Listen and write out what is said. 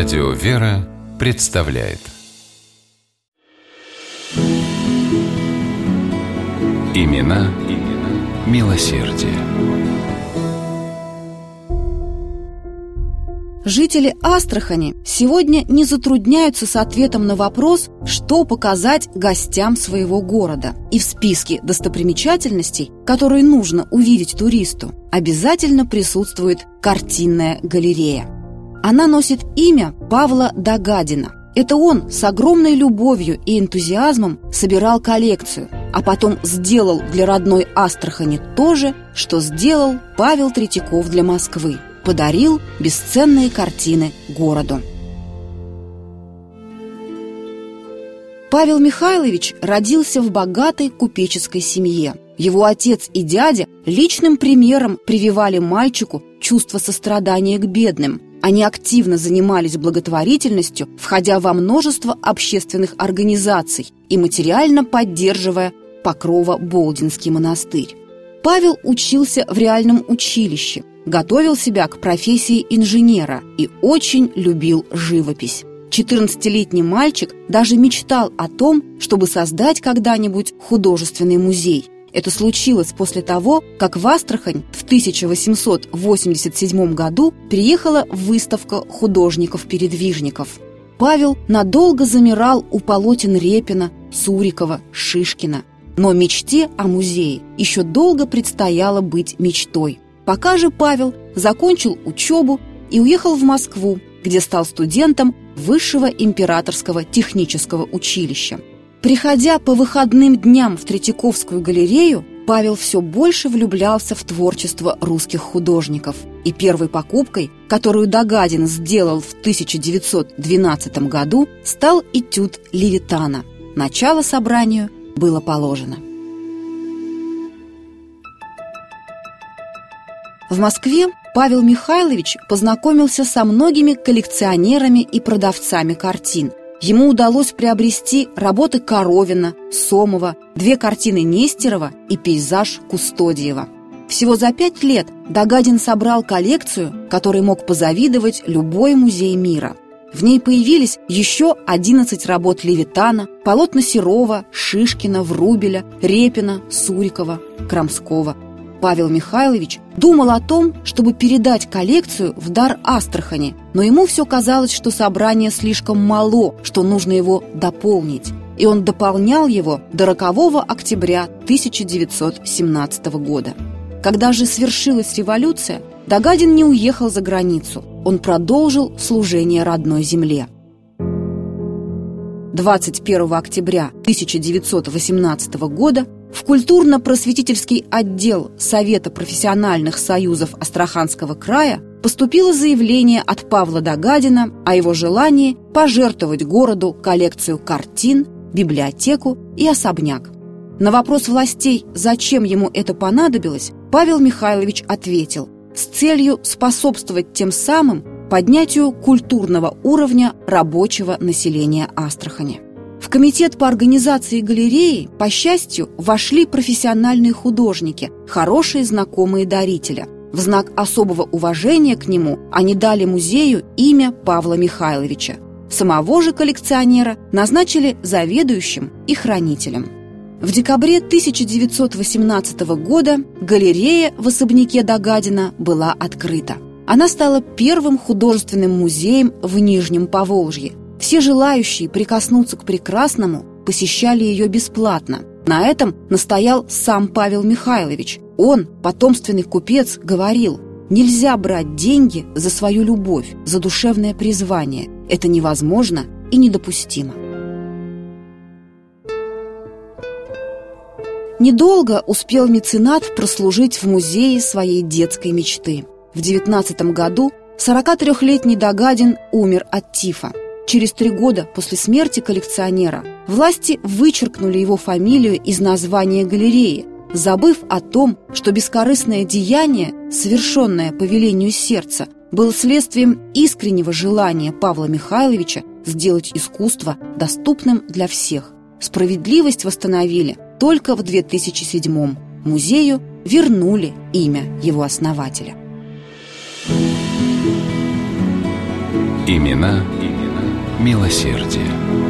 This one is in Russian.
Радио «Вера» представляет Имена, имена милосердие. Жители Астрахани сегодня не затрудняются с ответом на вопрос, что показать гостям своего города. И в списке достопримечательностей, которые нужно увидеть туристу, обязательно присутствует картинная галерея. Она носит имя Павла Дагадина. Это он с огромной любовью и энтузиазмом собирал коллекцию, а потом сделал для родной Астрахани то же, что сделал Павел Третьяков для Москвы – подарил бесценные картины городу. Павел Михайлович родился в богатой купеческой семье. Его отец и дядя личным примером прививали мальчику чувство сострадания к бедным. Они активно занимались благотворительностью, входя во множество общественных организаций и материально поддерживая Покрово-Болдинский монастырь. Павел учился в реальном училище, готовил себя к профессии инженера и очень любил живопись. 14-летний мальчик даже мечтал о том, чтобы создать когда-нибудь художественный музей. Это случилось после того, как в Астрахань в 1887 году приехала выставка художников-передвижников. Павел надолго замирал у полотен Репина, Сурикова, Шишкина. Но мечте о музее еще долго предстояло быть мечтой – Пока же Павел закончил учебу и уехал в Москву, где стал студентом Высшего императорского технического училища. Приходя по выходным дням в Третьяковскую галерею, Павел все больше влюблялся в творчество русских художников. И первой покупкой, которую Дагадин сделал в 1912 году, стал этюд Левитана. Начало собранию было положено. В Москве Павел Михайлович познакомился со многими коллекционерами и продавцами картин. Ему удалось приобрести работы Коровина, Сомова, две картины Нестерова и пейзаж Кустодиева. Всего за пять лет Дагадин собрал коллекцию, которой мог позавидовать любой музей мира. В ней появились еще 11 работ Левитана, полотна Серова, Шишкина, Врубеля, Репина, Сурикова, Крамского – Павел Михайлович думал о том, чтобы передать коллекцию в дар Астрахани, но ему все казалось, что собрание слишком мало, что нужно его дополнить. И он дополнял его до рокового октября 1917 года. Когда же свершилась революция, Дагадин не уехал за границу. Он продолжил служение родной земле. 21 октября 1918 года в культурно-просветительский отдел Совета профессиональных союзов Астраханского края поступило заявление от Павла Дагадина о его желании пожертвовать городу коллекцию картин, библиотеку и особняк. На вопрос властей, зачем ему это понадобилось, Павел Михайлович ответил с целью способствовать тем самым поднятию культурного уровня рабочего населения Астрахани. В комитет по организации галереи, по счастью, вошли профессиональные художники, хорошие знакомые дарителя. В знак особого уважения к нему они дали музею имя Павла Михайловича. Самого же коллекционера назначили заведующим и хранителем. В декабре 1918 года галерея в особняке Дагадина была открыта. Она стала первым художественным музеем в Нижнем Поволжье. Все желающие прикоснуться к прекрасному посещали ее бесплатно. На этом настоял сам Павел Михайлович. Он, потомственный купец, говорил, нельзя брать деньги за свою любовь, за душевное призвание. Это невозможно и недопустимо. Недолго успел меценат прослужить в музее своей детской мечты. В 19 году 43-летний Дагадин умер от тифа. Через три года после смерти коллекционера власти вычеркнули его фамилию из названия галереи, забыв о том, что бескорыстное деяние, совершенное по велению сердца, было следствием искреннего желания Павла Михайловича сделать искусство доступным для всех. Справедливость восстановили только в 2007 Музею вернули имя его основателя. Имена, милосердие.